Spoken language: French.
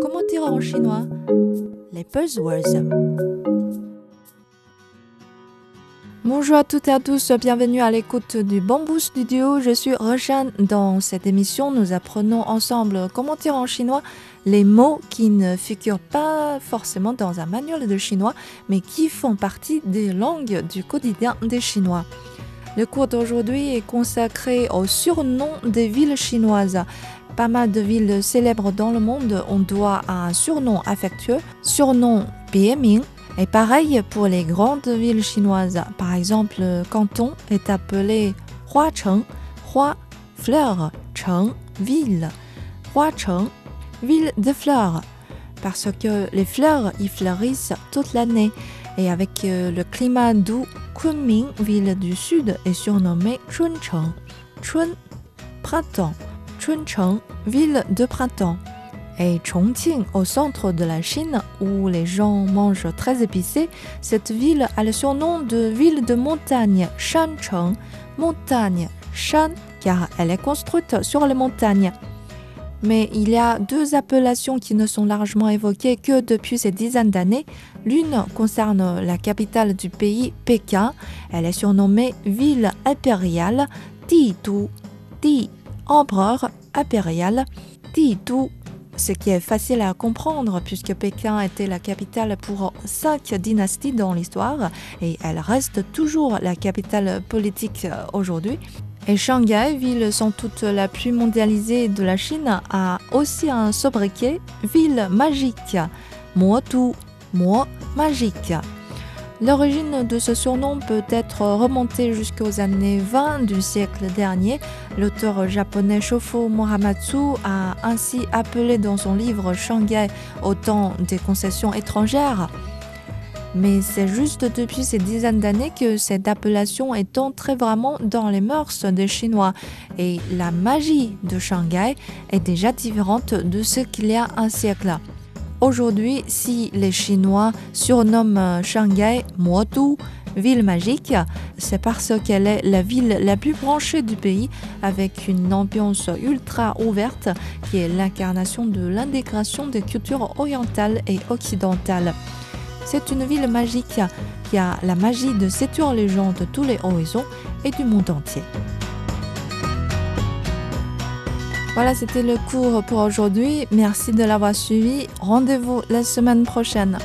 comment dire en chinois Les buzzwords. Bonjour à toutes et à tous, bienvenue à l'écoute du Bamboo Studio. Je suis Roshan. Dans cette émission, nous apprenons ensemble comment dire en chinois les mots qui ne figurent pas forcément dans un manuel de chinois, mais qui font partie des langues du quotidien des Chinois. Le cours d'aujourd'hui est consacré au surnom des villes chinoises. Pas mal de villes célèbres dans le monde ont droit à un surnom affectueux, surnom Bieming et pareil pour les grandes villes chinoises. Par exemple, Canton est appelé Huacheng, Hua, fleur, Cheng, ville. Huacheng, ville de fleurs. Parce que les fleurs y fleurissent toute l'année. Et avec euh, le climat doux, Kunming, ville du sud, est surnommée Chuncheng. Chun, printemps. Chuncheng, ville de printemps et Chongqing, au centre de la Chine, où les gens mangent très épicé, cette ville a le surnom de ville de montagne, Shancheng, montagne, Shan, car elle est construite sur les montagnes. Mais il y a deux appellations qui ne sont largement évoquées que depuis ces dizaines d'années. L'une concerne la capitale du pays, Pékin. Elle est surnommée ville impériale, Di Du, Di, empereur impérial, Di Du, ce qui est facile à comprendre puisque Pékin était la capitale pour cinq dynasties dans l'histoire et elle reste toujours la capitale politique aujourd'hui. Et Shanghai, ville sans doute la plus mondialisée de la Chine, a aussi un sobriquet ville magique, Mo Tu, Mo magique. L'origine de ce surnom peut être remontée jusqu'aux années 20 du siècle dernier. L'auteur japonais Shofo Muramatsu a ainsi appelé dans son livre Shanghai au temps des concessions étrangères. Mais c'est juste depuis ces dizaines d'années que cette appellation est entrée vraiment dans les mœurs des Chinois. Et la magie de Shanghai est déjà différente de ce qu'il y a un siècle. Aujourd'hui, si les Chinois surnomment Shanghai Motu, ville magique, c'est parce qu'elle est la ville la plus branchée du pays avec une ambiance ultra ouverte qui est l'incarnation de l'intégration des cultures orientales et occidentales. C'est une ville magique qui a la magie de séduire les gens de tous les horizons et du monde entier. Voilà, c'était le cours pour aujourd'hui. Merci de l'avoir suivi. Rendez-vous la semaine prochaine.